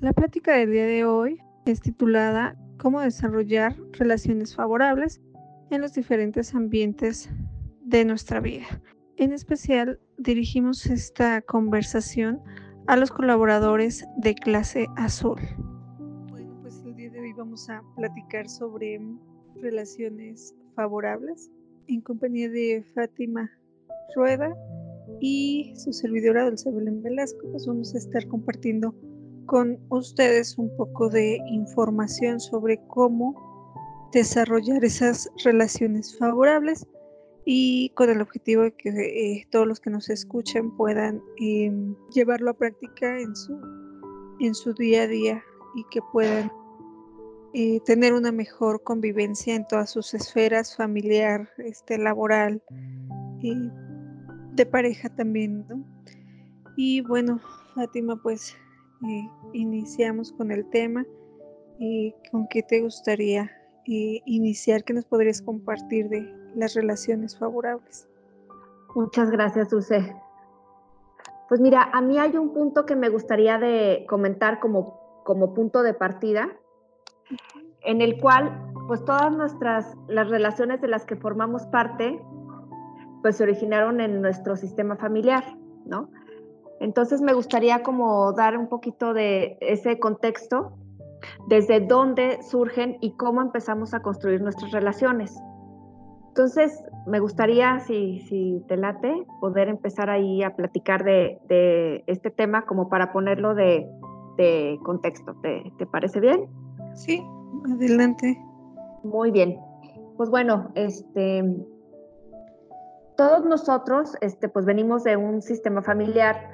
La plática del día de hoy es titulada Cómo desarrollar relaciones favorables en los diferentes ambientes de nuestra vida. En especial, dirigimos esta conversación a los colaboradores de clase azul. Bueno, pues el día de hoy vamos a platicar sobre relaciones favorables en compañía de Fátima Rueda y su servidora Dulce Belén Velasco, pues vamos a estar compartiendo con ustedes un poco de información sobre cómo desarrollar esas relaciones favorables y con el objetivo de que eh, todos los que nos escuchen puedan em, llevarlo a práctica en su, en su día a día y que puedan eh, tener una mejor convivencia en todas sus esferas, familiar, este, laboral, de pareja también, Y bueno, Fátima, pues eh, iniciamos con el tema. y ¿Con qué te gustaría eh, iniciar? ¿Qué nos podrías compartir de las relaciones favorables? Muchas gracias, Dulce. Pues mira, a mí hay un punto que me gustaría de comentar como, como punto de partida, en el cual, pues todas nuestras, las relaciones de las que formamos parte, pues se originaron en nuestro sistema familiar, ¿no? Entonces me gustaría como dar un poquito de ese contexto, desde dónde surgen y cómo empezamos a construir nuestras relaciones. Entonces, me gustaría, si, si te late, poder empezar ahí a platicar de, de este tema como para ponerlo de, de contexto. ¿Te, ¿Te, parece bien? Sí, adelante. Muy bien. Pues bueno, este, todos nosotros este, pues venimos de un sistema familiar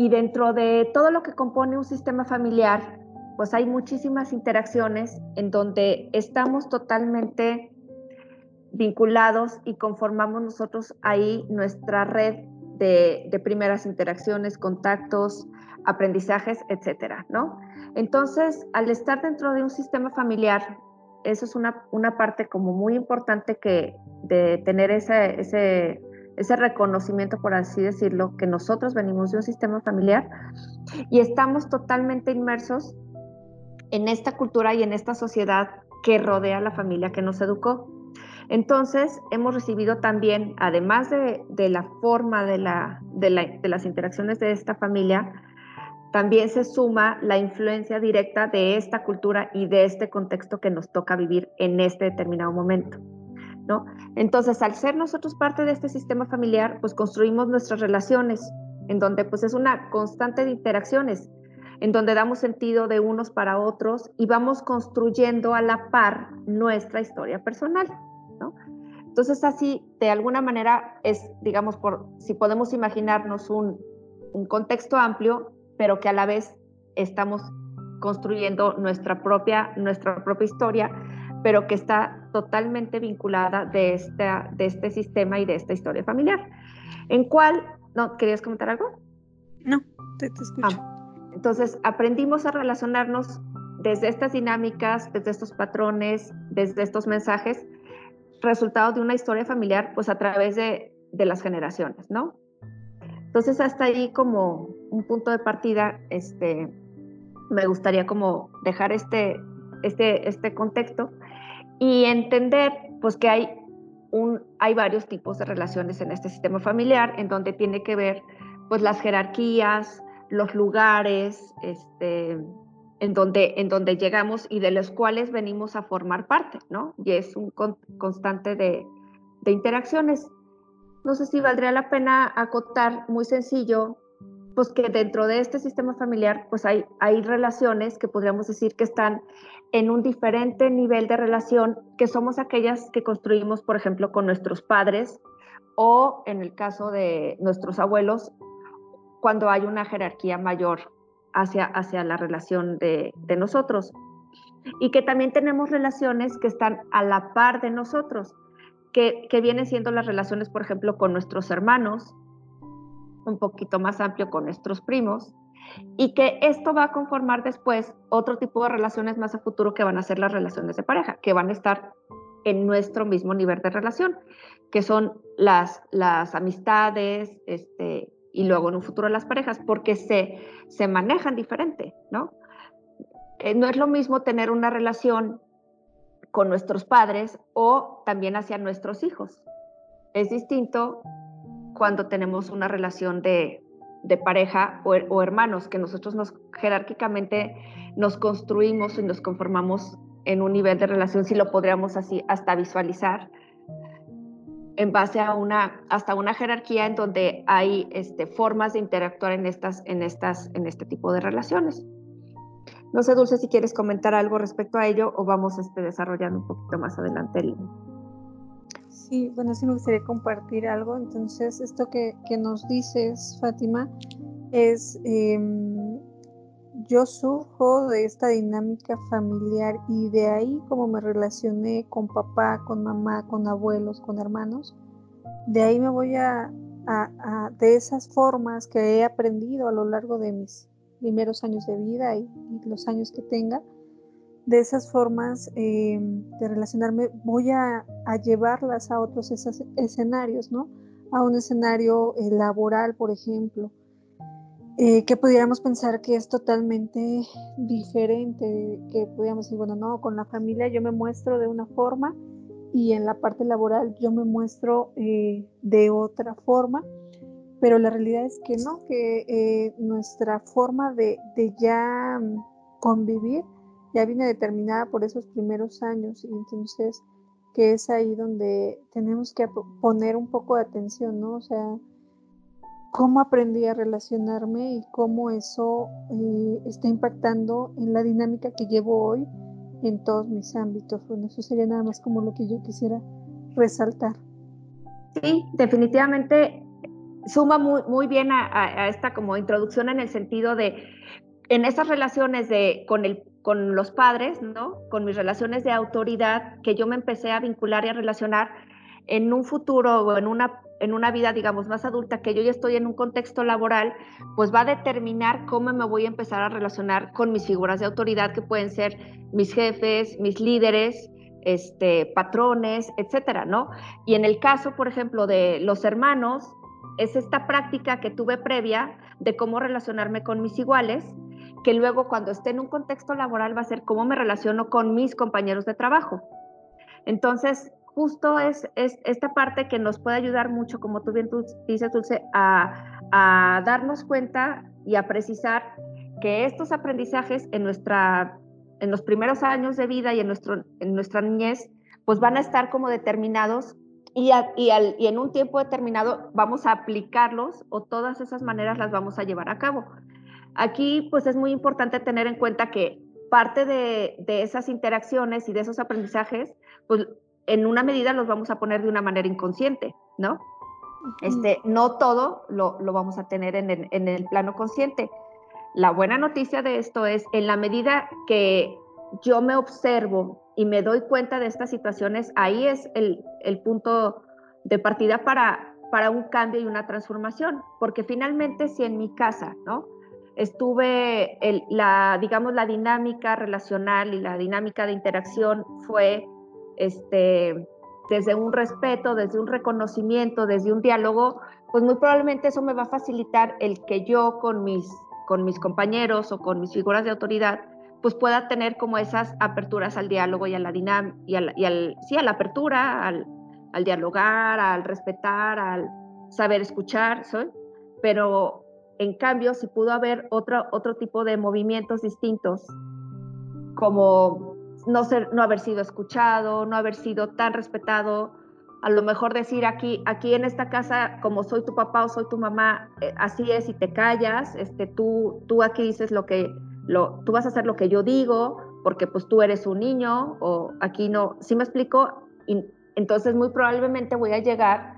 y dentro de todo lo que compone un sistema familiar, pues hay muchísimas interacciones en donde estamos totalmente vinculados y conformamos nosotros ahí nuestra red de, primeras interacciones, contactos, aprendizajes, etcétera, ¿no? Entonces, al estar dentro de un sistema familiar, eso es una, una parte como muy importante que de tener ese ese reconocimiento, por así decirlo, que nosotros venimos de un sistema familiar y estamos totalmente inmersos en esta cultura y en esta sociedad que rodea a la familia que nos educó. Entonces, hemos recibido también, además de, la forma de, la, de, las interacciones de esta familia, también se suma la influencia directa de esta cultura y de este contexto que nos toca vivir en este determinado momento. Entonces, al ser nosotros parte de este sistema familiar, pues construimos nuestras relaciones, en donde pues es una constante de interacciones, en donde damos sentido de unos para otros y vamos construyendo a la par nuestra historia personal, Entonces, así, de alguna manera, es, digamos, por si podemos imaginarnos un, un contexto amplio, pero que a la vez estamos construyendo nuestra propia, nuestra propia historia, pero que está totalmente vinculada de, esta, de este sistema y de esta historia familiar. ¿En cuál? ¿No? ¿Querías comentar algo? No, te, escucho. Ah, entonces, aprendimos a relacionarnos desde estas dinámicas, desde estos patrones, desde estos mensajes, resultado de una historia familiar, pues a través de, de las generaciones, ¿no? Entonces, hasta ahí como un punto de partida, este, me gustaría como dejar este, este, este contexto y entender pues que hay, un, hay varios tipos de relaciones en este sistema familiar en donde tiene que ver pues las jerarquías, los lugares, este, en donde, en donde llegamos y de los cuales venimos a formar parte, ¿no? Y es un constante de, de interacciones. No sé si valdría la pena acotar muy sencillo pues que dentro de este sistema familiar, pues hay, hay relaciones que podríamos decir que están en un diferente nivel de relación, que somos aquellas que construimos, por ejemplo, con nuestros padres o en el caso de nuestros abuelos, cuando hay una jerarquía mayor hacia, hacia la relación de, de nosotros. Y que también tenemos relaciones que están a la par de nosotros, que, que vienen siendo las relaciones, por ejemplo, con nuestros hermanos, un poquito más amplio con nuestros primos y que esto va a conformar después otro tipo de relaciones más a futuro que van a ser las relaciones de pareja, que van a estar en nuestro mismo nivel de relación, que son las, las amistades, este, y luego en un futuro las parejas, porque se, se manejan diferente, ¿no? Eh, no es lo mismo tener una relación con nuestros padres o también hacia nuestros hijos. Es distinto cuando tenemos una relación de, pareja o, o, hermanos, que nosotros nos jerárquicamente nos construimos y nos conformamos en un nivel de relación, si lo podríamos así hasta visualizar, en base a una, hasta una jerarquía en donde hay este, formas de interactuar en, estas, en, estas, en este tipo de relaciones. No sé, Dulce, si quieres comentar algo respecto a ello o vamos este, desarrollando un poquito más adelante el... Sí, bueno, sí me gustaría compartir algo. Entonces, esto que, que nos dices, Fátima, es... Eh, yo surjo de esta dinámica familiar y de ahí como me relacioné con papá, con mamá, con abuelos, con hermanos, de ahí me voy a, de esas formas que he aprendido a lo largo de mis primeros años de vida y, los años que tenga, de esas formas em, de relacionarme, voy a, llevarlas a otros escenarios, ¿no? A un escenario eh, laboral, por ejemplo, eh, que pudiéramos pensar que es totalmente diferente, que pudiéramos decir, bueno, no, con la familia yo me muestro de una forma y en la parte laboral yo me muestro eh, de otra forma, pero la realidad es que no, que nuestra forma de, de, ya convivir ya viene determinada por esos primeros años y entonces que es ahí donde tenemos que poner un poco de atención, ¿no? O sea, cómo aprendí a relacionarme y cómo eso eh, está impactando en la dinámica que llevo hoy en todos mis ámbitos. Bueno, eso sería nada más como lo que yo quisiera resaltar. Sí, definitivamente suma muy, muy bien a, esta como introducción en el sentido de, en esas relaciones de, con, el, con los padres, ¿no? Con mis relaciones de autoridad, que yo me empecé a vincular y a relacionar en un futuro o en una en una vida, digamos, más adulta, que yo ya estoy en un contexto laboral, pues va a determinar cómo me voy a empezar a relacionar con mis figuras de autoridad, que pueden ser mis jefes, mis líderes, este, patrones, etcétera, ¿no? Y en el caso, por ejemplo, de los hermanos, es esta práctica que tuve previa de cómo relacionarme con mis iguales, que luego cuando esté en un contexto laboral va a ser cómo me relaciono con mis compañeros de trabajo. Entonces, justo es, es, esta parte que nos puede ayudar mucho, como tú bien dices, Dulce, a, darnos cuenta y a precisar que estos aprendizajes en, nuestra, en los primeros años de vida y en, nuestro, en nuestra niñez, pues van a estar como determinados y, y en un tiempo determinado vamos a aplicarlos o todas esas maneras las vamos a llevar a cabo. Aquí pues es muy importante tener en cuenta que parte de, de esas interacciones y de esos aprendizajes, pues en una medida los vamos a poner de una manera inconsciente, ¿no? Este, no todo lo, vamos a tener en el, en el, plano consciente. La buena noticia de esto es, en la medida que yo me observo y me doy cuenta de estas situaciones, ahí es el, el punto de partida para, para un cambio y una transformación, porque finalmente si en mi casa, ¿no? Estuve, el, la, digamos, la dinámica relacional y la dinámica de interacción fue este, desde un respeto, desde un reconocimiento, desde un diálogo, pues muy probablemente eso me va a facilitar el que yo con mis, con mis compañeros o con mis figuras de autoridad, pues pueda tener como esas aperturas al diálogo y a la dinámica, y, al, sí, a la apertura, al, al, dialogar, al respetar, al saber escuchar, ¿soy? pero en cambio, si pudo haber otro, otro tipo de movimientos distintos, como no, ser, no haber sido escuchado, no haber sido tan respetado, a lo mejor decir aquí, aquí en esta casa, como soy tu papá o soy tu mamá, eh, así es y te callas, este, tú, tú aquí dices lo que, lo, tú vas a hacer lo que yo digo, porque pues tú eres un niño, o aquí no, ¿sí me explico? Entonces muy probablemente voy a llegar,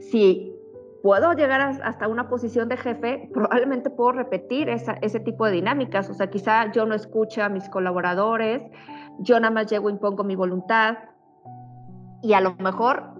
si puedo llegar hasta una posición de jefe, probablemente puedo repetir ese tipo de dinámicas, o sea, quizá yo no escuche a mis colaboradores, yo nada más llego, impongo mi voluntad y a lo mejor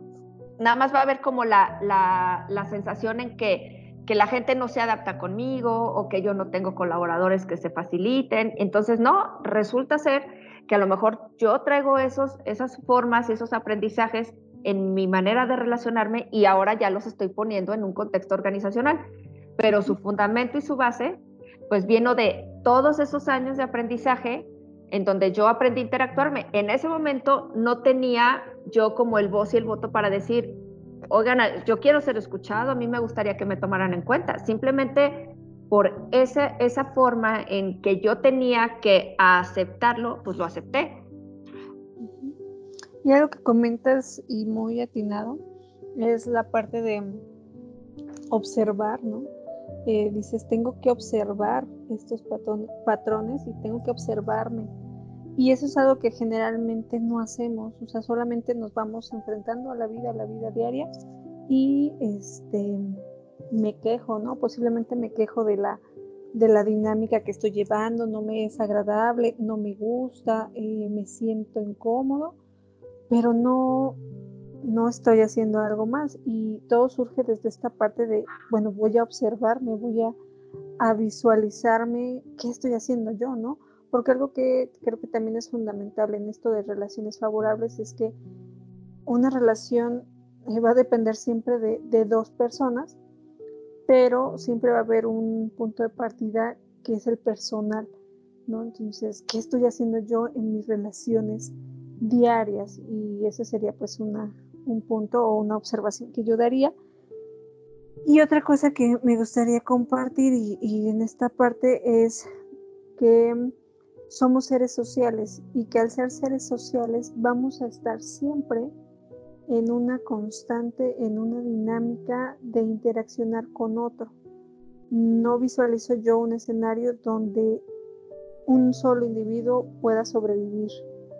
nada más va a haber como la, la, sensación en que, que, la gente no se adapta conmigo o que yo no tengo colaboradores que se faciliten. Entonces, no, resulta ser que a lo mejor yo traigo esos, esas formas, esos aprendizajes en mi manera de relacionarme y ahora ya los estoy poniendo en un contexto organizacional. pero su fundamento y su base, pues vino de todos esos años de aprendizaje en donde yo aprendí a interactuarme. En ese momento no tenía yo como el voz y el voto para decir, oigan, yo quiero ser escuchado, a mí me gustaría que me tomaran en cuenta. Simplemente por esa, esa forma en que yo tenía que aceptarlo, pues lo acepté. Y algo que comentas y muy atinado es la parte de observar, ¿no? Eh, dices, tengo que observar estos patrones y tengo que observarme. Y eso es algo que generalmente no hacemos, o sea, solamente nos vamos enfrentando a la vida, a la vida diaria y este, me quejo, ¿no? Posiblemente me quejo de la, de la dinámica que estoy llevando, no me es agradable, no me gusta, eh, me siento incómodo, pero no, no estoy haciendo algo más. Y todo surge desde esta parte de, bueno, voy a observarme, voy a, visualizarme qué estoy haciendo yo, ¿no? Porque algo que creo que también es fundamental en esto de relaciones favorables es que una relación eh, va a depender siempre de, de dos personas, pero siempre va a haber un punto de partida que es el personal, ¿no? Entonces, ¿qué estoy haciendo yo en mis relaciones diarias? Y ese sería pues una, un punto o una observación que yo daría. Y otra cosa que me gustaría compartir y, en esta parte es que somos seres sociales y que al ser seres sociales vamos a estar siempre en una constante, en una dinámica de interaccionar con otro. No visualizo yo un escenario donde un solo individuo pueda sobrevivir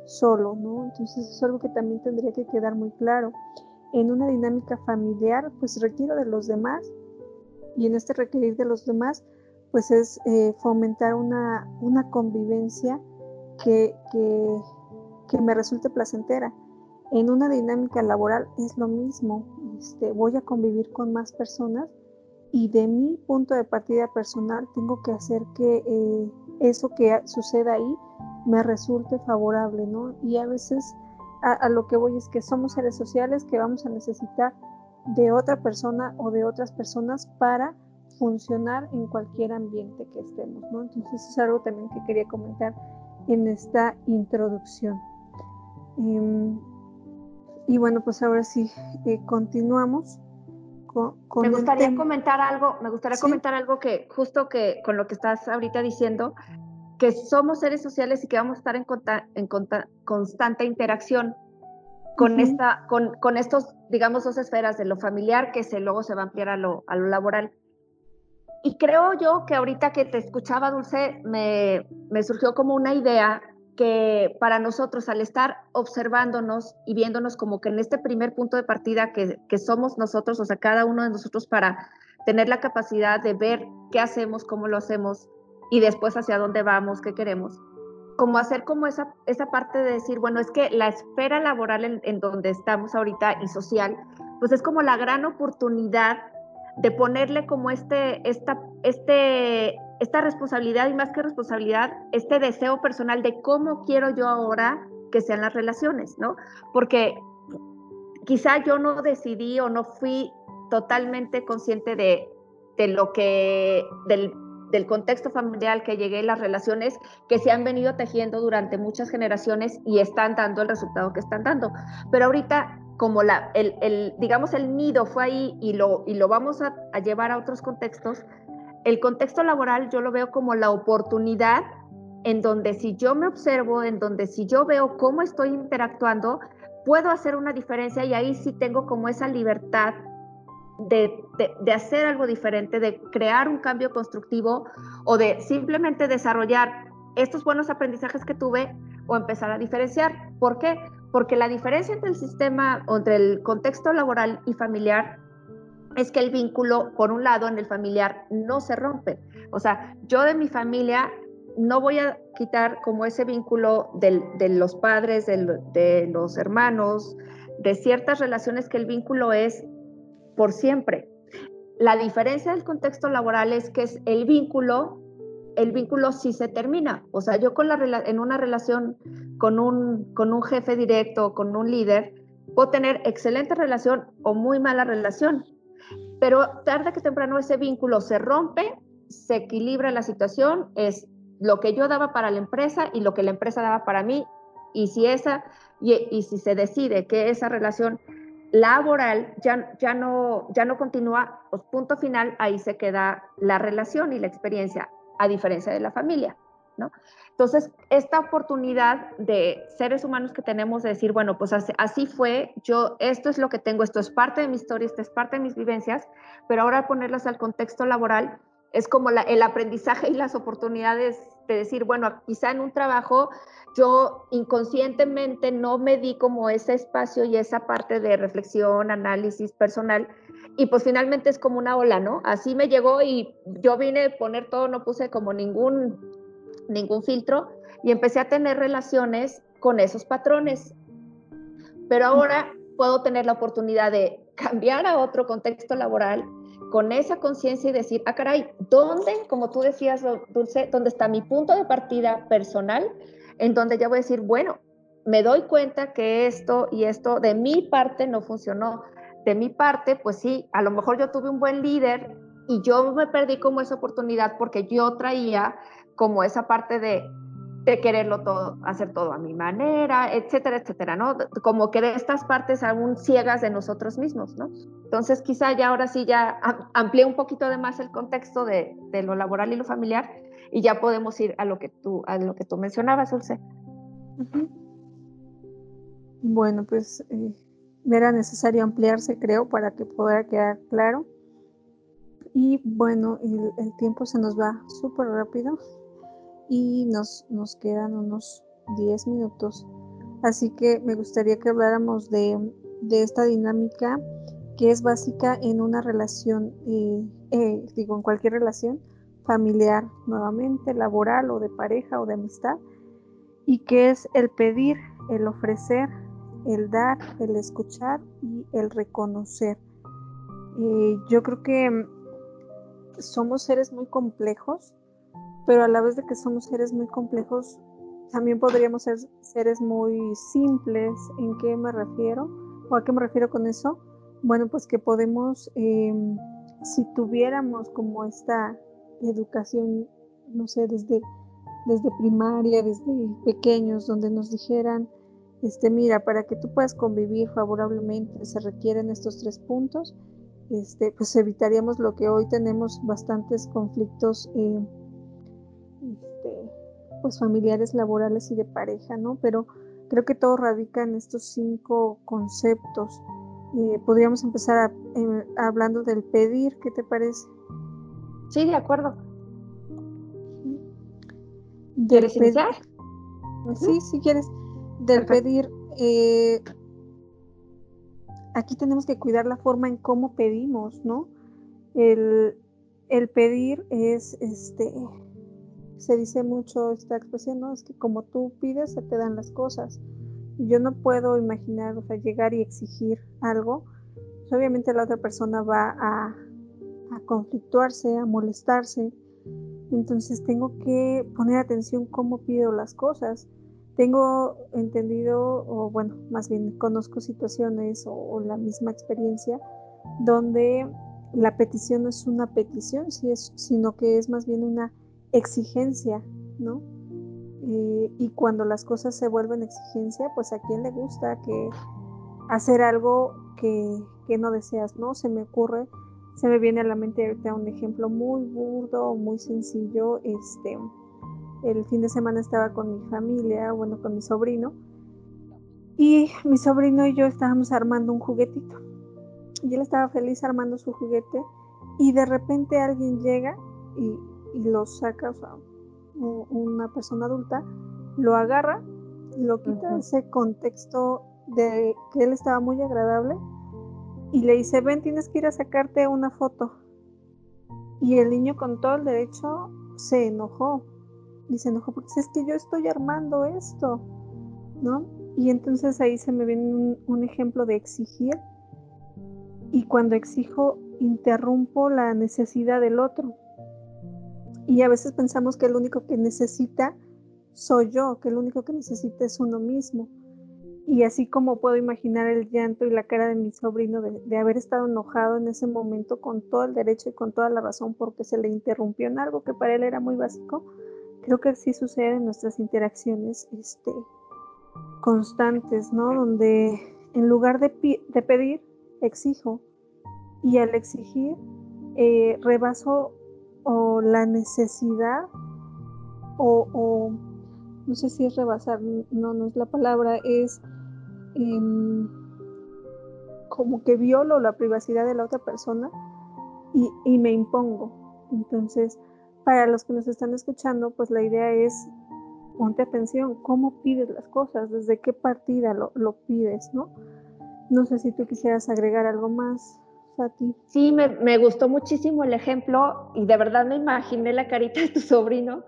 solo, ¿no? Entonces es algo que también tendría que quedar muy claro. En una dinámica familiar, pues requiero de los demás y en este requerir de los demás, pues es eh, fomentar una, una convivencia que, que, que, me resulte placentera. En una dinámica laboral es lo mismo, este, voy a convivir con más personas y de mi punto de partida personal tengo que hacer que eh, eso que suceda ahí me resulte favorable, ¿no? Y a veces a, lo que voy es que somos seres sociales que vamos a necesitar de otra persona o de otras personas para funcionar en cualquier ambiente que estemos, ¿no? Entonces es algo también que quería comentar en esta introducción. Em, y bueno, pues ahora sí, eh, continuamos. Con, me gustaría comentar algo, me gustaría comentar algo que justo que con lo que estás ahorita diciendo, que somos seres sociales y que vamos a estar en, en constante interacción con, esta, con, con, estos, digamos, dos esferas de lo familiar que se, luego se va a ampliar a lo, a lo laboral. Y creo yo que ahorita que te escuchaba, Dulce, me, me surgió como una idea que para nosotros, al estar observándonos y viéndonos como que en este primer punto de partida que, que somos nosotros, o sea, cada uno de nosotros para tener la capacidad de ver qué hacemos, cómo lo hacemos, y después hacia dónde vamos, qué queremos. Como hacer como esa, esa parte de decir, bueno, es que la esfera laboral en, donde estamos ahorita y social, pues es como la gran oportunidad de ponerle como este, esta, este, esta responsabilidad y más que responsabilidad, este deseo personal de cómo quiero yo ahora que sean las relaciones, ¿no? Porque quizá yo no decidí o no fui totalmente consciente de, de lo que, del del contexto familiar que llegué, las relaciones que se han venido tejiendo durante muchas generaciones y están dando el resultado que están dando. Pero ahorita, como la, el, digamos, el nido fue ahí y lo, y lo vamos a, a llevar a otros contextos, el contexto laboral yo lo veo como la oportunidad en donde si yo me observo, en donde si yo veo cómo estoy interactuando, puedo hacer una diferencia y ahí sí tengo como esa libertad de, hacer algo diferente, de crear un cambio constructivo o de simplemente desarrollar estos buenos aprendizajes que tuve o empezar a diferenciar. ¿Por qué? Porque la diferencia entre el sistema o entre el contexto laboral y familiar es que el vínculo, por un lado, en el familiar no se rompe. O sea, yo de mi familia no voy a quitar como ese vínculo de los padres, de los hermanos, de ciertas relaciones que el vínculo es por siempre. La diferencia del contexto laboral es que es el vínculo, el vínculo sí se termina. O sea, yo con la, en una relación con un, con un jefe directo, con un líder, puedo tener excelente relación o muy mala relación. pero tarde que temprano ese vínculo se rompe, se equilibra la situación, es lo que yo daba para la empresa y lo que la empresa daba para mí, y si esa, y, si se decide que esa relación laboral ya, ya, no, ya no continúa, pues punto final, ahí se queda la relación y la experiencia, a diferencia de la familia, ¿no? Entonces, esta oportunidad de seres humanos que tenemos de decir, bueno, pues así, fue, yo, esto es lo que tengo, esto es parte de mi historia, esto es parte de mis vivencias, pero ahora ponerlas al contexto laboral es como el aprendizaje y las oportunidades de decir, bueno, quizá en un trabajo yo inconscientemente no me di como ese espacio y esa parte de reflexión, análisis personal, y pues finalmente es como una ola, ¿no? Así me llegó y yo vine a poner todo, no puse como ningún, ningún filtro y empecé a tener relaciones con esos patrones. Pero ahora puedo tener la oportunidad de cambiar a otro contexto laboral con esa conciencia y decir, ah, caray, ¿dónde, como tú decías, Dulce, dónde está mi punto de partida personal? En donde ya voy a decir, bueno, me doy cuenta que esto y esto de mi parte no funcionó. De mi parte, pues sí, a lo mejor yo tuve un buen líder y yo me perdí como esa oportunidad porque yo traía como esa parte de de quererlo todo, hacer todo a mi manera, etcétera, etcétera, ¿no? Como que de estas partes aún ciegas de nosotros mismos, ¿no? Entonces quizá ya ahora sí ya amplié un poquito además el contexto de, lo laboral y lo familiar y ya podemos ir a lo que tú, a lo que tú mencionabas, Dulce. Bueno, pues eh, era necesario ampliarse, creo, para que pueda quedar claro. Y bueno, el, el tiempo se nos va súper rápido y nos, nos quedan unos 10 minutos. Así que me gustaría que habláramos de, esta dinámica que es básica en una relación, eh, eh, digo, en cualquier relación familiar, nuevamente, laboral o de pareja o de amistad, y que es el pedir, el ofrecer, el dar, el escuchar y el reconocer. Eh, yo creo que somos seres muy complejos pero a la vez de que somos seres muy complejos, también podríamos ser seres muy simples. ¿En qué me refiero? ¿O a qué me refiero con eso? Bueno, pues que podemos, em, si tuviéramos como esta educación, no sé, desde, desde primaria, desde pequeños, donde nos dijeran, este, mira, para que tú puedas convivir favorablemente se requieren estos tres puntos, este, pues evitaríamos lo que hoy tenemos bastantes conflictos eh, este, pues familiares, laborales y de pareja, ¿no? Pero creo que todo radica en estos cinco conceptos. Eh, podríamos empezar eh, hablando del pedir, ¿qué te parece? Sí, de acuerdo. ¿Quieres iniciar? Sí, si quieres. Del pedir, eh, aquí tenemos que cuidar la forma en cómo pedimos, ¿no? El, el pedir es, este, se dice mucho esta expresión, ¿no? Es que como tú pides, se te dan las cosas. Yo no puedo imaginar, o sea, llegar y exigir algo. Pues, obviamente la otra persona va a, conflictuarse, a molestarse. Entonces tengo que poner atención cómo pido las cosas. Tengo entendido, o bueno, más bien conozco situaciones o, o la misma experiencia donde la petición no es una petición, sino que es más bien una exigencia, ¿no? Eh, y cuando las cosas se vuelven exigencia, pues a quién le gusta que hacer algo que, no deseas, ¿no? Se me ocurre, se me viene a la mente ahorita un ejemplo muy burdo, muy sencillo. Este, el fin de semana estaba con mi familia, bueno, con mi sobrino, y mi sobrino y yo estábamos armando un juguetito. Y él estaba feliz armando su juguete, y de repente alguien llega y y lo saca, o sea, una persona adulta lo agarra, lo quita ese contexto de que él estaba muy agradable y le dice, ven, tienes que ir a sacarte una foto. Y el niño con todo el derecho se enojó. Y se enojó porque es que yo estoy armando esto, ¿no? Y entonces ahí se me viene un ejemplo de exigir. Y cuando exijo, interrumpo la necesidad del otro. Y a veces pensamos que el único que necesita soy yo, que el único que necesita es uno mismo. y así como puedo imaginar el llanto y la cara de mi sobrino de, haber estado enojado en ese momento con todo el derecho y con toda la razón porque se le interrumpió en algo que para él era muy básico, creo que sí sucede en nuestras interacciones este, constantes, ¿no? Donde en lugar de, pedir, exijo y al exigir eh, rebaso o la necesidad o no sé si es rebasar, no, no es la palabra, es em, como que violo la privacidad de la otra persona y, me impongo. Entonces, para los que nos están escuchando, pues la idea es ponte atención, cómo pides las cosas, desde qué partida lo, lo pides, ¿no? No sé si tú quisieras agregar algo más, Fati. Sí, me, me, gustó muchísimo el ejemplo y de verdad me imaginé la carita de tu sobrino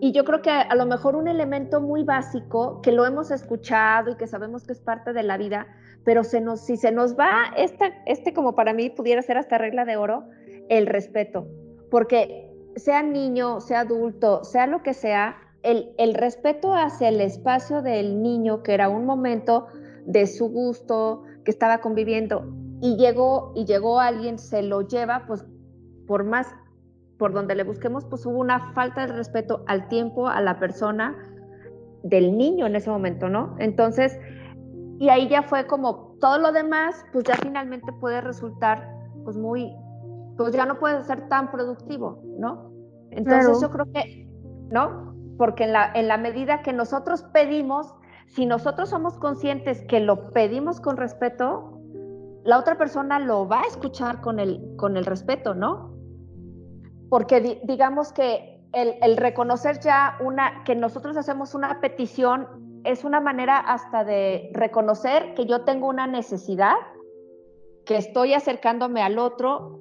y yo creo que a, lo mejor un elemento muy básico que lo hemos escuchado y que sabemos que es parte de la vida, pero si se nos va, este como para mí pudiera ser hasta regla de oro, el respeto. Porque sea niño, sea adulto, sea lo que sea, el, el respeto hacia el espacio del niño, que era un momento de su gusto, que estaba conviviendo, y llegó, y llegó alguien, se lo lleva, pues por más por donde le busquemos, pues hubo una falta de respeto al tiempo, a la persona del niño en ese momento, ¿no? Entonces, y ahí ya fue como todo lo demás, pues ya finalmente puede resultar, pues muy, pues ya no puede ser tan productivo, ¿no? Entonces yo creo que, ¿no? Porque en la, en la medida que nosotros pedimos, si nosotros somos conscientes que lo pedimos con respeto, la otra persona lo va a escuchar con el, con el respeto, ¿no? porque digamos que el, reconocer ya una, que nosotros hacemos una petición es una manera hasta de reconocer que yo tengo una necesidad, que estoy acercándome al otro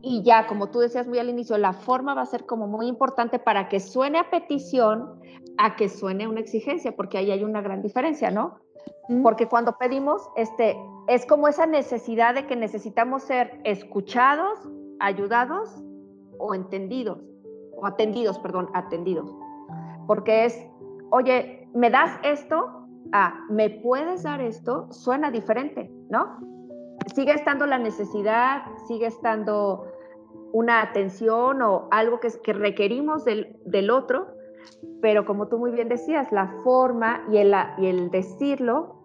y ya, como tú decías muy al inicio, la forma va a ser como muy importante para que suene a petición a que suene una exigencia, porque ahí hay una gran diferencia, ¿no? Porque cuando pedimos, este, es como esa necesidad de que necesitamos ser escuchados, ayudados o entendidos, o atendidos, perdón, atendidos. Porque es, oye, ¿me das esto? Ah, ¿me puedes dar esto? Suena diferente, ¿no? Sigue estando la necesidad, sigue estando una atención o algo que, que requerimos del, del otro, pero como tú muy bien decías, la forma y el, y el decirlo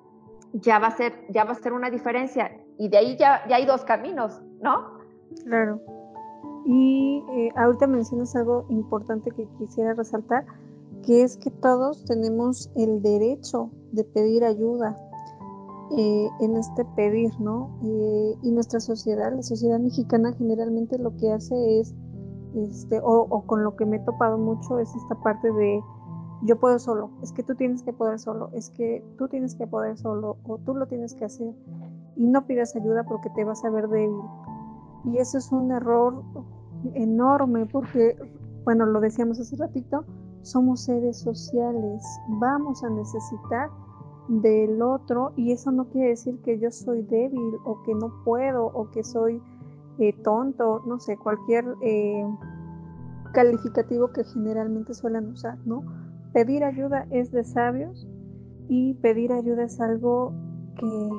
ya va a ser, ya va a ser una diferencia. Y de ahí ya, ya hay dos caminos, ¿no? Claro. Y eh, ahorita mencionas algo importante que quisiera resaltar, que es que todos tenemos el derecho de pedir ayuda eh, en este pedir, ¿no? Eh, y nuestra sociedad, la sociedad mexicana generalmente lo que hace es, este, o, o, con lo que me he topado mucho es esta parte de yo puedo solo, es que tú tienes que poder solo, es que tú tienes que poder solo, o tú lo tienes que hacer, y no pidas ayuda porque te vas a ver débil. Y eso es un error enorme porque, bueno, lo decíamos hace ratito, somos seres sociales, vamos a necesitar del otro y eso no quiere decir que yo soy débil o que no puedo o que soy eh, tonto, no sé, cualquier eh, calificativo que generalmente suelen usar, ¿no? Pedir ayuda es de sabios y pedir ayuda es algo que,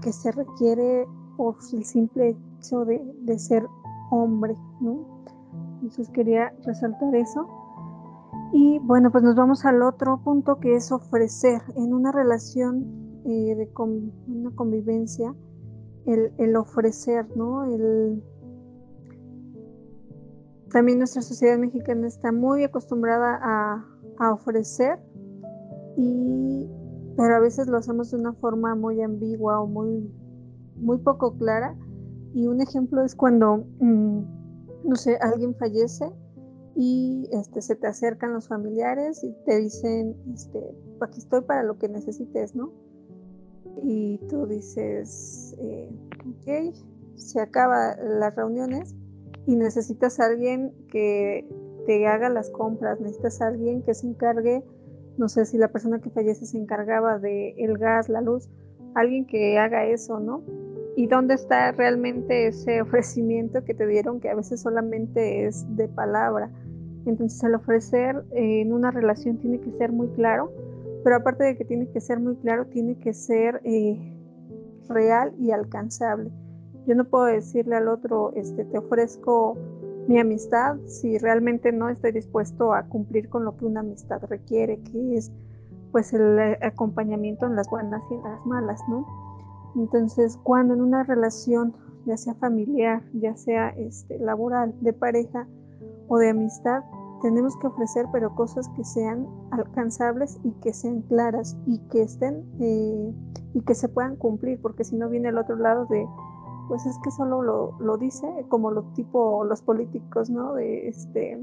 que se requiere por el simple hecho de, de ser hombre, ¿no? Entonces quería resaltar eso. Y bueno, pues nos vamos al otro punto que es ofrecer en una relación eh, de una convivencia, el, ofrecer, ¿no? El, también nuestra sociedad mexicana está muy acostumbrada a, a ofrecer, y, pero a veces lo hacemos de una forma muy ambigua o muy, muy poco clara y un ejemplo es cuando, mm, no sé, alguien fallece y este, se te acercan los familiares y te dicen, este, aquí estoy para lo que necesites, ¿no? Y tú dices, eh, ok, se acaba las reuniones y necesitas a alguien que te haga las compras, necesitas a alguien que se encargue, no sé si la persona que fallece se encargaba de el gas, la luz, alguien que haga eso, ¿no? y dónde está realmente ese ofrecimiento que te dieron que a veces solamente es de palabra. Entonces el ofrecer en una relación tiene que ser muy claro pero aparte de que tiene que ser muy claro, tiene que ser eh, real y alcanzable. Yo no puedo decirle al otro, este, te ofrezco mi amistad si realmente no estoy dispuesto a cumplir con lo que una amistad requiere, que es pues el eh, acompañamiento en las buenas y en las malas, ¿no? Entonces, cuando en una relación, ya sea familiar, ya sea este, laboral, de pareja o de amistad, tenemos que ofrecer, pero cosas que sean alcanzables y que sean claras y que estén eh, y que se puedan cumplir, porque si no viene el otro lado de, pues es que solo lo, lo dice, como lo tipo los políticos, ¿no? De este,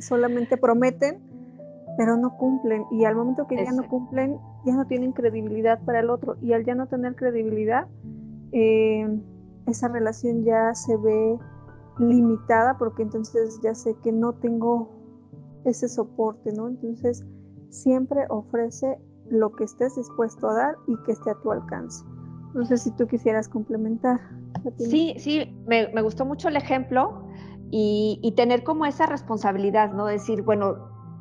solamente prometen pero no cumplen y al momento que ya no cumplen, ya no tienen credibilidad para el otro y al ya no tener credibilidad, eh, esa relación ya se ve limitada porque entonces ya sé que no tengo ese soporte, ¿no? Entonces siempre ofrece lo que estés dispuesto a dar y que esté a tu alcance. No sé si tú quisieras complementar. Sí, sí, me, me, gustó mucho el ejemplo y, y, tener como esa responsabilidad, ¿no? Decir, bueno,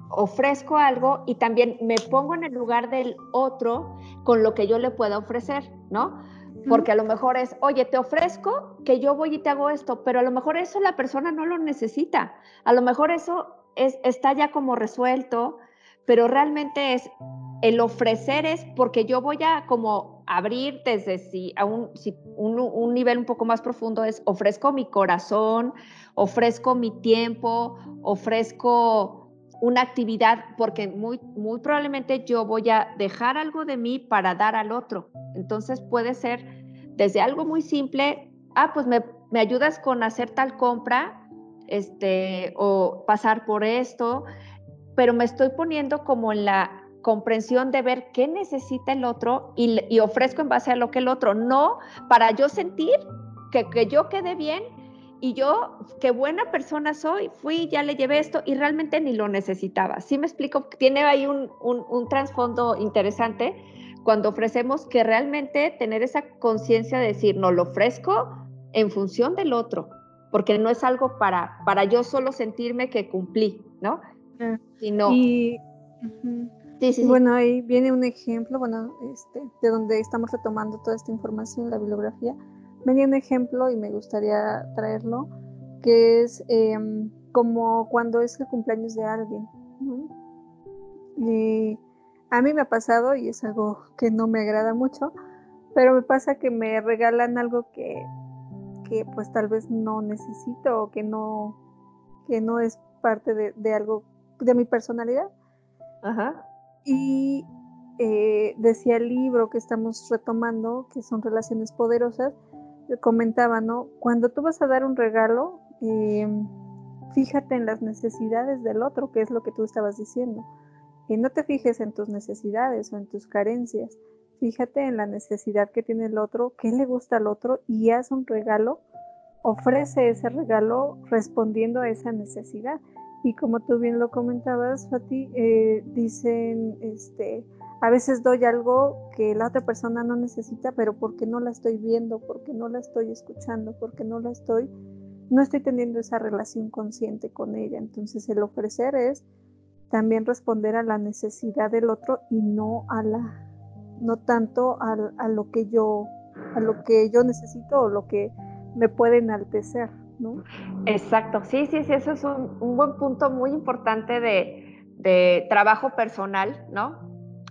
ofrezco algo y también me pongo en el lugar del otro con lo que yo le pueda ofrecer, ¿no? Porque a lo mejor es, oye, te ofrezco que yo voy y te hago esto, pero a lo mejor eso la persona no lo necesita. A lo mejor eso es, está ya como resuelto, pero realmente es el ofrecer es porque yo voy a como abrir desde si a un, si un, nivel un poco más profundo es ofrezco mi corazón, ofrezco mi tiempo, ofrezco una actividad porque muy, muy probablemente yo voy a dejar algo de mí para dar al otro. Entonces puede ser desde algo muy simple, ah, pues me, me ayudas con hacer tal compra, este, o pasar por esto, pero me estoy poniendo como en la comprensión de ver qué necesita el otro y, y ofrezco en base a lo que el otro, no para yo sentir que, que yo quede bien y yo, qué buena persona soy, fui, ya le llevé esto y realmente ni lo necesitaba. Sí me explico, tiene ahí un, un, trasfondo interesante cuando ofrecemos que realmente tener esa conciencia de decir, no lo ofrezco en función del otro, porque no es algo para, para yo solo sentirme que cumplí, ¿no? Ah, Sino... Y, sí, sí, bueno, ahí viene un ejemplo, bueno, este, de donde estamos retomando toda esta información, la bibliografía venía un ejemplo y me gustaría traerlo, que es em, como cuando es el cumpleaños de alguien. Y a mí me ha pasado, y es algo que no me agrada mucho, pero me pasa que me regalan algo que, que pues tal vez no necesito o que no, que no es parte de, algo de mi personalidad. Ajá. Y eh, decía el libro que estamos retomando, que son relaciones poderosas, comentaba, ¿no? Cuando tú vas a dar un regalo, em, fíjate en las necesidades del otro, que es lo que tú estabas diciendo. Y no te fijes en tus necesidades o en tus carencias. Fíjate en la necesidad que tiene el otro, qué le gusta al otro y haz un regalo. Ofrece ese regalo respondiendo a esa necesidad. Y como tú bien lo comentabas, Fati, eh, dicen, este, a veces doy algo que la otra persona no necesita, pero porque no la estoy viendo, porque no la estoy escuchando, porque no la estoy, no estoy teniendo esa relación consciente con ella. Entonces el ofrecer es también responder a la necesidad del otro y no a la, no tanto a, lo que yo, a lo que yo necesito o lo que me puede enaltecer, Exacto, sí, sí, sí, eso es un, un buen punto muy importante de, de trabajo personal, ¿no?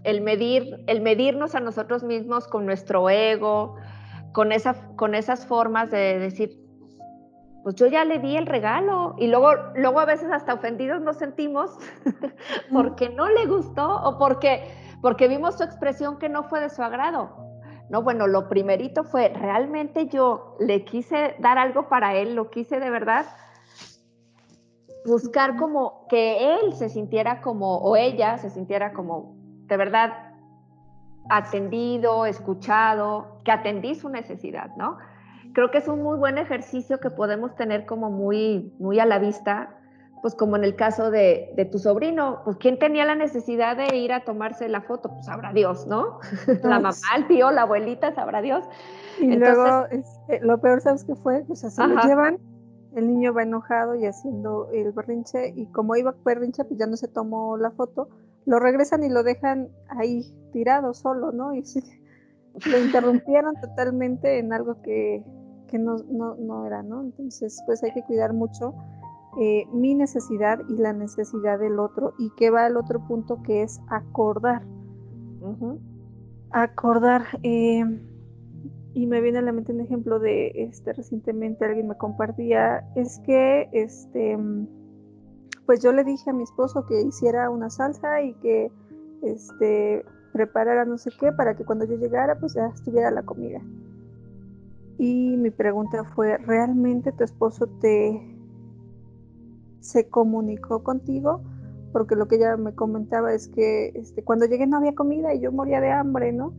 el, medir, el medirnos a nosotros mismos con nuestro ego, con, esa, con esas formas de decir, pues yo ya le di el regalo y luego, luego a veces hasta ofendidos nos sentimos porque no le gustó o porque, porque vimos su expresión que no fue de su agrado. No, bueno, lo primerito fue, realmente yo le quise dar algo para él, lo quise de verdad, buscar como que él se sintiera como, o ella se sintiera como de verdad atendido, escuchado, que atendí su necesidad, ¿no? Creo que es un muy buen ejercicio que podemos tener como muy, muy a la vista, pues como en el caso de, tu sobrino, pues ¿quién tenía la necesidad de ir a tomarse la foto? Pues sabrá Dios, ¿no? la mamá, el tío, la abuelita, sabrá Dios. Y luego, este, lo peor, ¿sabes qué fue? Pues así lo llevan el niño va enojado y haciendo el berrinche y como iba berrinche pues ya no se tomó la foto, lo regresan y lo dejan ahí tirado solo, ¿no? Y lo interrumpieron totalmente en algo que, no, no, era, ¿no? Entonces pues hay que cuidar mucho eh, mi necesidad y la necesidad del otro y que va al otro punto que es acordar. Acordar. Eh, y me viene a la mente un ejemplo de este recientemente alguien me compartía es que este pues yo le dije a mi esposo que hiciera una salsa y que este preparara no sé qué para que cuando yo llegara pues ya estuviera la comida y mi pregunta fue realmente tu esposo te se comunicó contigo porque lo que ella me comentaba es que este, cuando llegué no había comida y yo moría de hambre, ¿no?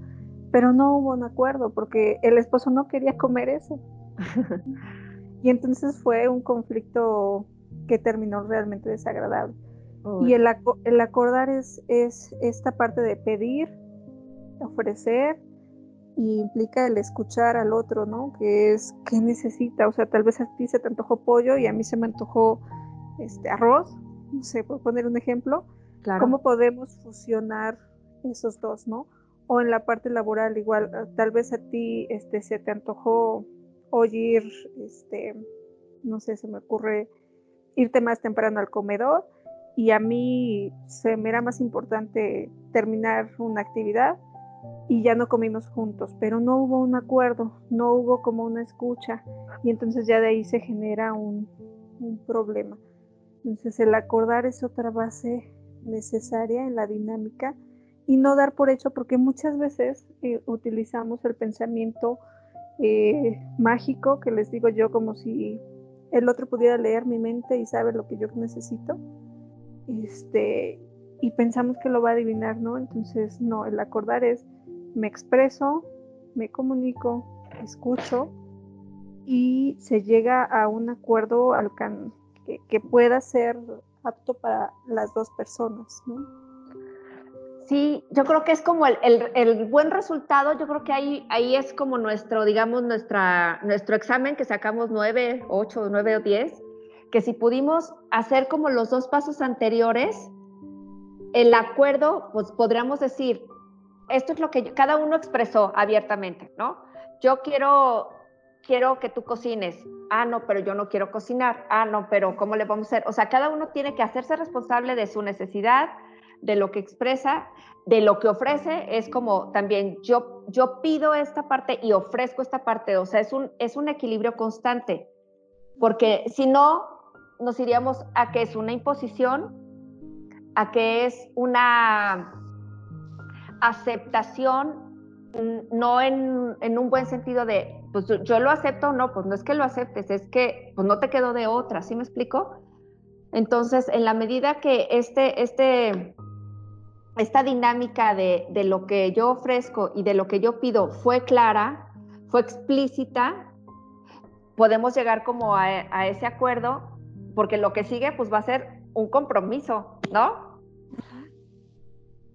pero no hubo un acuerdo porque el esposo no quería comer eso. y entonces fue un conflicto que terminó realmente desagradable. Y el, el, acordar es, es esta parte de pedir, ofrecer, y implica el escuchar al otro, ¿no? Que es qué necesita. O sea, tal vez a ti se te antojó pollo y a mí se me antojó este arroz. No sé, por poner un ejemplo. ¿Cómo podemos fusionar esos dos, no? o en la parte laboral igual, ah, tal vez a ti este, se te antojó oír, este, no sé, se me ocurre irte más temprano al comedor y a mí se me era más importante terminar una actividad y ya no comimos juntos, pero no hubo un acuerdo, no hubo como una escucha y entonces ya de ahí se genera un, un problema. Entonces el acordar es otra base necesaria en la dinámica y no dar por hecho, porque muchas veces eh, utilizamos el pensamiento eh, mágico, que les digo yo, como si el otro pudiera leer mi mente y saber lo que yo necesito, este, y pensamos que lo va a adivinar, ¿no? Entonces, no, el acordar es, me expreso, me comunico, escucho y se llega a un acuerdo al que, que pueda ser apto para las dos personas, ¿no? Sí, yo creo que es como el, buen resultado, yo creo que ahí, ahí es como nuestro, digamos, nuestra, nuestro examen que sacamos nueve, ocho, nueve o diez, que si pudimos hacer como los dos pasos anteriores, el acuerdo, pues podríamos decir, esto es lo que cada uno expresó abiertamente, ¿no? Yo quiero, quiero que tú cocines. Ah, no, pero yo no quiero cocinar. Ah, no, pero ¿cómo le vamos a hacer? O sea, cada uno tiene que hacerse responsable de su necesidad, de lo que expresa, de lo que ofrece, es como también yo, yo pido esta parte y ofrezco esta parte, o sea, es un, es un equilibrio constante, porque si no, nos iríamos a que es una imposición, a que es una aceptación, no en, en, un buen sentido de, pues yo lo acepto o no, pues no es que lo aceptes, es que pues no te quedó de otra, ¿sí me explico? Entonces, en la medida que este, este, esta dinámica de, lo que yo ofrezco y de lo que yo pido fue clara, fue explícita, podemos llegar como a, ese acuerdo, porque lo que sigue pues va a ser un compromiso, ¿no?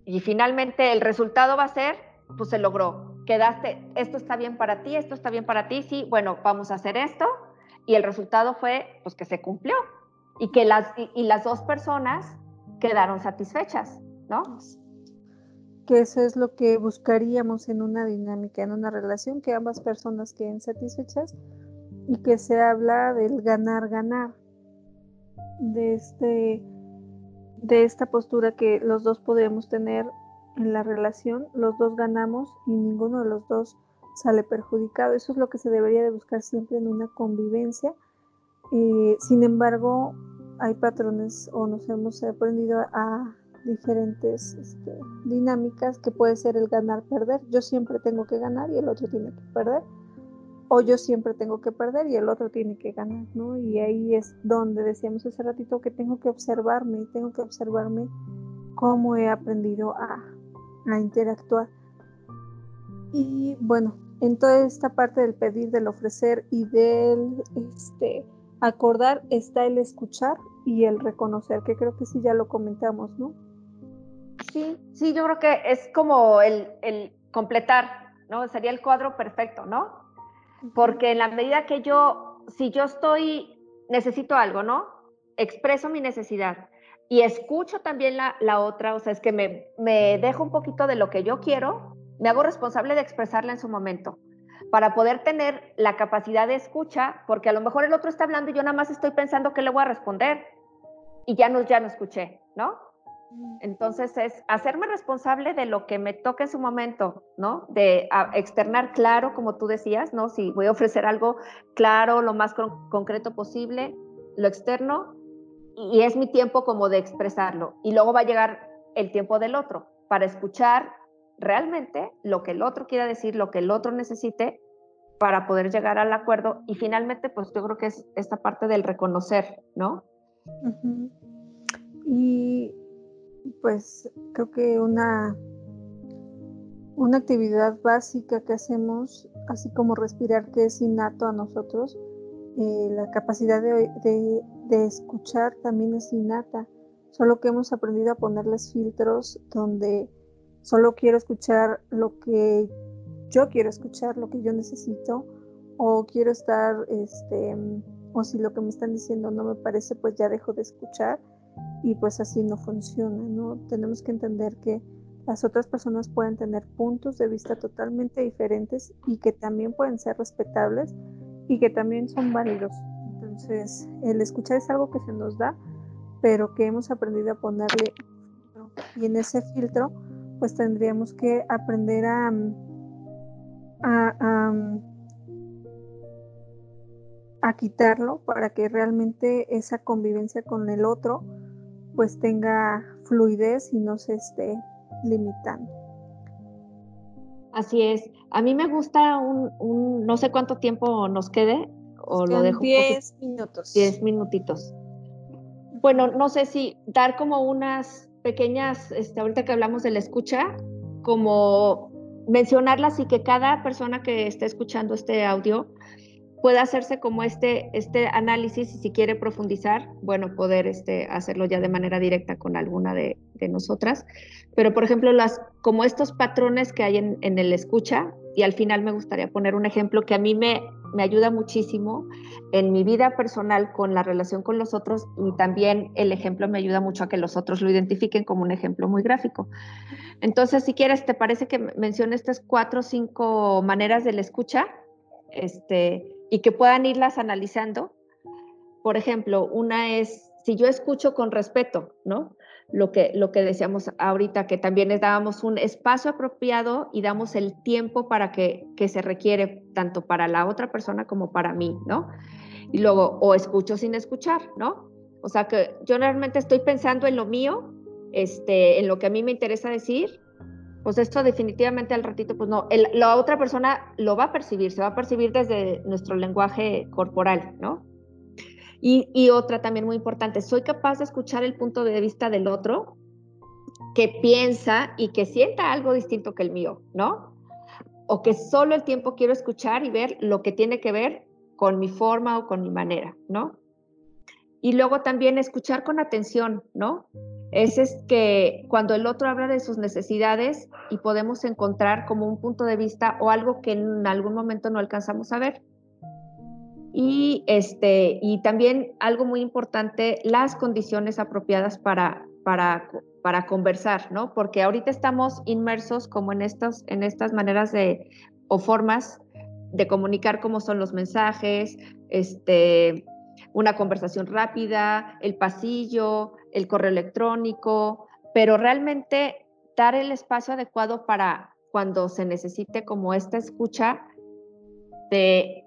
Y finalmente el resultado va a ser, pues se logró, quedaste, esto está bien para ti, esto está bien para ti, sí, bueno, vamos a hacer esto, y el resultado fue, pues que se cumplió, y que las, y las dos personas quedaron satisfechas. Que eso es lo que buscaríamos en una dinámica, en una relación, que ambas personas queden satisfechas y que se habla del ganar-ganar, de, este, de esta postura que los dos podemos tener en la relación, los dos ganamos y ninguno de los dos sale perjudicado. Eso es lo que se debería de buscar siempre en una convivencia. Eh, sin embargo, hay patrones o nos hemos aprendido a diferentes este, dinámicas que puede ser el ganar-perder. Yo siempre tengo que ganar y el otro tiene que perder. O yo siempre tengo que perder y el otro tiene que ganar, ¿no? Y ahí es donde decíamos hace ratito que tengo que observarme, tengo que observarme cómo he aprendido a, a interactuar. Y bueno, en toda esta parte del pedir, del ofrecer y del este, acordar está el escuchar y el reconocer, que creo que sí ya lo comentamos, ¿no? Sí, sí, yo creo que es como el, completar, ¿no? Sería el cuadro perfecto, ¿no? Porque en la medida que yo, si yo estoy necesito algo, ¿no? Expreso mi necesidad y escucho también la, la otra, o sea, es que me, me dejo un poquito de lo que yo quiero, me hago responsable de expresarla en su momento para poder tener la capacidad de escucha, porque a lo mejor el otro está hablando y yo nada más estoy pensando qué le voy a responder y ya no, ya no escuché, ¿no? Entonces es hacerme responsable de lo que me toque en su momento, ¿no? De externar claro, como tú decías, ¿no? Si voy a ofrecer algo claro, lo más concreto posible, lo externo, y es mi tiempo como de expresarlo. Y luego va a llegar el tiempo del otro para escuchar realmente lo que el otro quiera decir, lo que el otro necesite para poder llegar al acuerdo. Y finalmente, pues yo creo que es esta parte del reconocer, ¿no? Y pues creo que una, una actividad básica que hacemos, así como respirar, que es innato a nosotros, eh, la capacidad de, escuchar también es innata, solo que hemos aprendido a ponerles filtros donde solo quiero escuchar lo que yo quiero escuchar, lo que yo necesito, o quiero estar, este, o si lo que me están diciendo no me parece, pues ya dejo de escuchar y pues así no funciona, ¿no? Tenemos que entender que las otras personas pueden tener puntos de vista totalmente diferentes y que también pueden ser respetables y que también son válidos. Entonces, el escuchar es algo que se nos da, pero que hemos aprendido a ponerle y en ese filtro pues tendríamos que aprender a, mm, mm, a, quitarlo para que realmente esa convivencia con el otro pues tenga fluidez y no se esté limitando. Así es. A mí me gusta un, no sé cuánto tiempo nos quede o lo dejo. Diez minutos. Diez minutitos. Bueno, no sé si dar como unas pequeñas, este, ahorita que hablamos de la escucha, como mencionarlas y que cada persona que esté escuchando este audio pueda hacerse como este, este análisis y si quiere profundizar, bueno, poder este, hacerlo ya de manera directa con alguna de, de nosotras. Pero, por ejemplo, las, como estos patrones que hay en, el escucha, y al final me gustaría poner un ejemplo que a mí me, me ayuda muchísimo en mi vida personal con la relación con los otros y también el ejemplo me ayuda mucho a que los otros lo identifiquen como un ejemplo muy gráfico. Entonces, si quieres, ¿te parece que mencione estas cuatro o cinco maneras de la escucha este, y que puedan irlas analizando? Por ejemplo, una es, si yo escucho con respeto, ¿no? Lo que, lo que decíamos ahorita, que también les dábamos un espacio apropiado y damos el tiempo para que, que se requiere tanto para la otra persona como para mí, ¿no? Y luego, o escucho sin escuchar, ¿no? O sea que yo realmente estoy pensando en lo mío, este, en lo que a mí me interesa decir, pues esto definitivamente al ratito, pues no, la otra persona lo va a percibir, se va a percibir desde nuestro lenguaje corporal, ¿no? Y, otra también muy importante, soy capaz de escuchar el punto de vista del otro que piensa y que sienta algo distinto que el mío, ¿no? O que solo el tiempo quiero escuchar y ver lo que tiene que ver con mi forma o con mi manera, ¿no? Y luego también escuchar con atención, ¿no? Es, es que cuando el otro habla de sus necesidades y podemos encontrar como un punto de vista o algo que en algún momento no alcanzamos a ver. Y, este, y también algo muy importante, las condiciones apropiadas para, para, para conversar, ¿no? Porque ahorita estamos inmersos como en estas, en estas maneras de, o formas de comunicar como son los mensajes, este, una conversación rápida, el pasillo, el correo electrónico, pero realmente dar el espacio adecuado para cuando se necesite como esta escucha de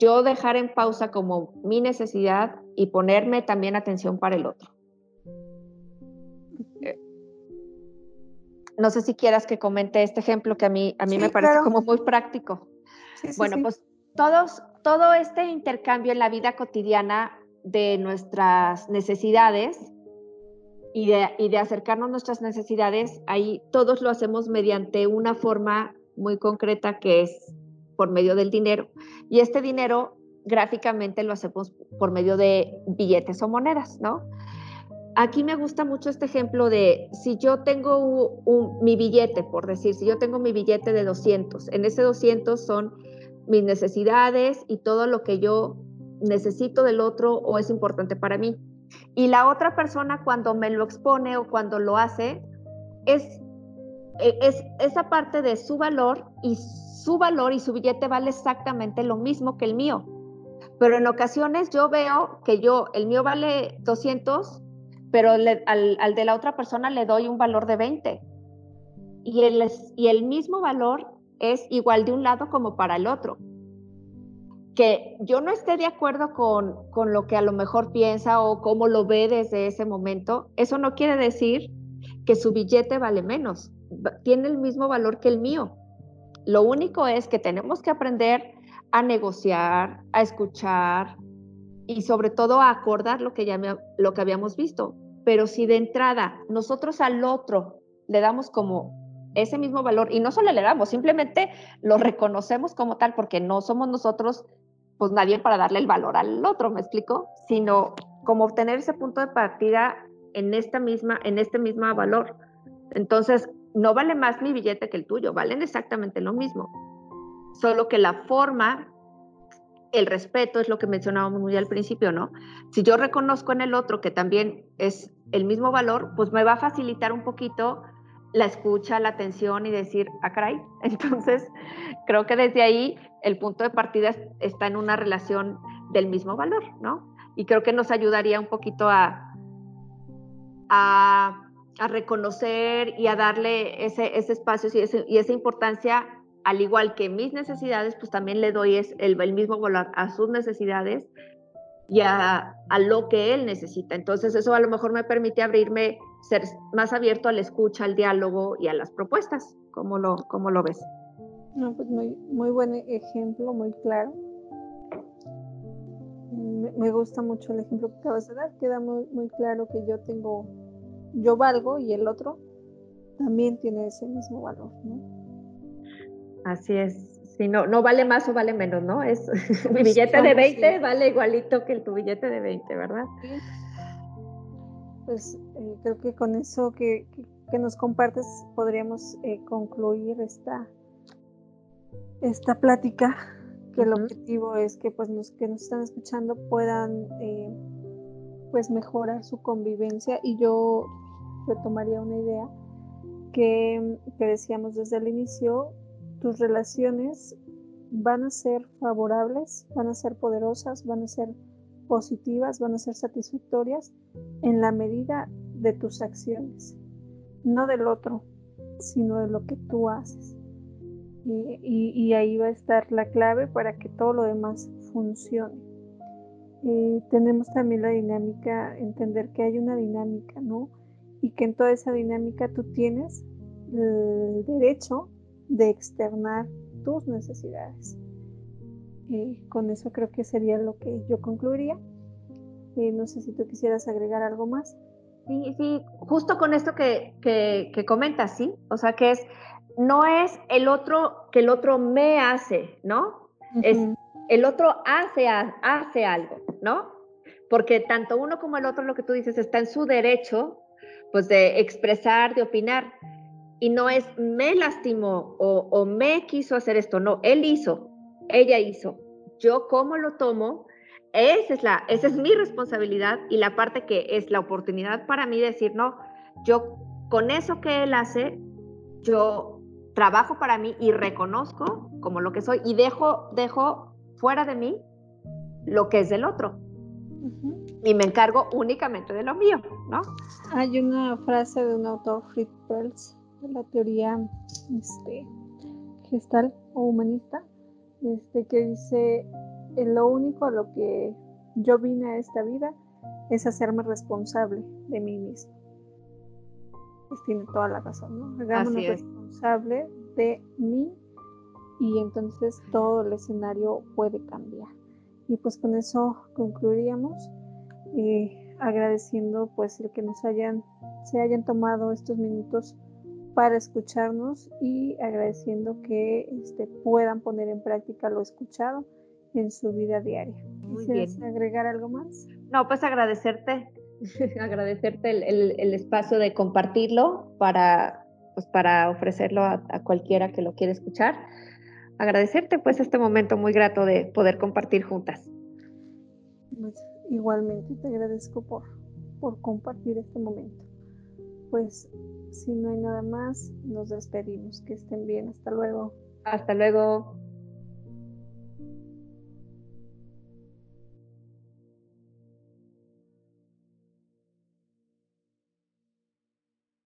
yo dejar en pausa como mi necesidad y ponerme también atención para el otro. No sé si quieras que comente este ejemplo que a mí, a mí me parece como muy práctico. bueno, pues todos, todo este intercambio en la vida cotidiana de nuestras necesidades y de, y de acercarnos a nuestras necesidades, ahí todos lo hacemos mediante una forma muy concreta que es por medio del dinero. Y este dinero gráficamente lo hacemos por medio de billetes o monedas, ¿no? Aquí me gusta mucho este ejemplo de si yo tengo un, mi billete, por decir, si yo tengo mi billete de 200, en ese 200 son mis necesidades y todo lo que yo necesito del otro o es importante para mí. Y la otra persona cuando me lo expone o cuando lo hace, es, e, es esa parte de su valor y su valor y su billete vale exactamente lo mismo que el mío. Pero en ocasiones yo veo que yo, el mío vale 200, pero al, al, de la otra persona le doy un valor de 20. Y el, y el mismo valor es igual de un lado como para el otro que yo no esté de acuerdo con, con, lo que a lo mejor piensa o cómo lo ve desde ese momento, eso no quiere decir que su billete vale menos, tiene el mismo valor que el mío. Lo único es que tenemos que aprender a negociar, a escuchar y sobre todo a acordar lo que, ya lo que habíamos visto. Pero si de entrada nosotros al otro le damos como ese mismo valor y no solo le damos, simplemente lo reconocemos como tal porque no somos nosotros pues nadie para darle el valor al otro, ¿me explico? Sino como obtener ese punto de partida en esta misma, en este mismo valor. Entonces, no vale más mi billete que el tuyo, valen exactamente lo mismo. Solo que la forma, el respeto es lo que mencionábamos muy al principio, ¿no? Si yo reconozco en el otro que también es el mismo valor, pues me va a facilitar un poquito la escucha, la atención y decir, ah, caray. Entonces, creo que desde ahí el punto de partida está en una relación del mismo valor, ¿no? Y creo que nos ayudaría un poquito a, a, reconocer y a darle ese, ese espacio y, y, esa importancia, al igual que mis necesidades, pues también le doy el, el mismo valor a sus necesidades y a, a, lo que él necesita. Entonces eso a lo mejor me permite abrirme, ser más abierto a la escucha, al diálogo y a las propuestas. ¿Cómo lo, cómo lo ves? No, pues muy, muy buen ejemplo, muy claro. Me, gusta mucho el ejemplo que acabas de dar. Queda muy, muy claro que yo tengo, yo valgo y el otro también tiene ese mismo valor, ¿no? Así es. Si no, no vale más o vale menos, ¿no? Es mi billete de 20 vale igualito que el tu billete de 20, ¿verdad? Pues eh, creo que con eso que, que, nos compartes podríamos eh, concluir esta, esta plática, que el objetivo es que pues los que nos están escuchando puedan eh, pues mejorar su convivencia y yo retomaría una idea que, que decíamos desde el inicio, tus relaciones van a ser favorables, van a ser poderosas, van a ser positivas, van a ser satisfactorias en la medida de tus acciones, no del otro, sino de lo que tú haces. Y, ahí va a estar la clave para que todo lo demás funcione. Tenemos también la dinámica, entender que hay una dinámica, ¿no? Y que en toda esa dinámica tú tienes el derecho de externar tus necesidades. y con eso creo que sería lo que yo concluiría. no sé si tú quisieras agregar algo más. Sí, sí, justo con esto que, que, comentas, ¿sí? O sea, que es, no es el otro, que el otro me hace, ¿no? Es el otro hace, hace algo, ¿no? Porque tanto uno como el otro, lo que tú dices, está en su derecho, pues, de expresar, de opinar y no es me lastimó o, me quiso hacer esto, no, él hizo, ella hizo. Yo cómo lo tomo, esa es, la, esa es mi responsabilidad y la parte que es la oportunidad para mí de decir, no, yo con eso que él hace, yo trabajo para mí y reconozco como lo que soy y dejo, dejo fuera de mí lo que es del otro. Y me encargo únicamente de lo mío, ¿no? Hay una frase de un autor, Fritz Perls, la teoría este, gestal o humanista, este, que dice, lo único a lo que yo vine a esta vida es hacerme responsable de mí mismo. Pues tiene toda la razón, ¿no? Hagámonos responsable de mí y entonces todo el escenario puede cambiar. Y pues con eso concluiríamos, eh, agradeciendo pues el que nos hayan, se hayan tomado estos minutos para escucharnos y agradeciendo que este, puedan poner en práctica lo escuchado en su vida diaria. ¿Quieres agregar algo más? No, pues agradecerte, agradecerte el, espacio de compartirlo para, pues para ofrecerlo a, a, cualquiera que lo quiera escuchar. Agradecerte pues este momento muy grato de poder compartir juntas. pues igualmente te agradezco por, por compartir este momento. Pues si no hay nada más, nos despedimos. Que estén bien. Hasta luego. Hasta luego.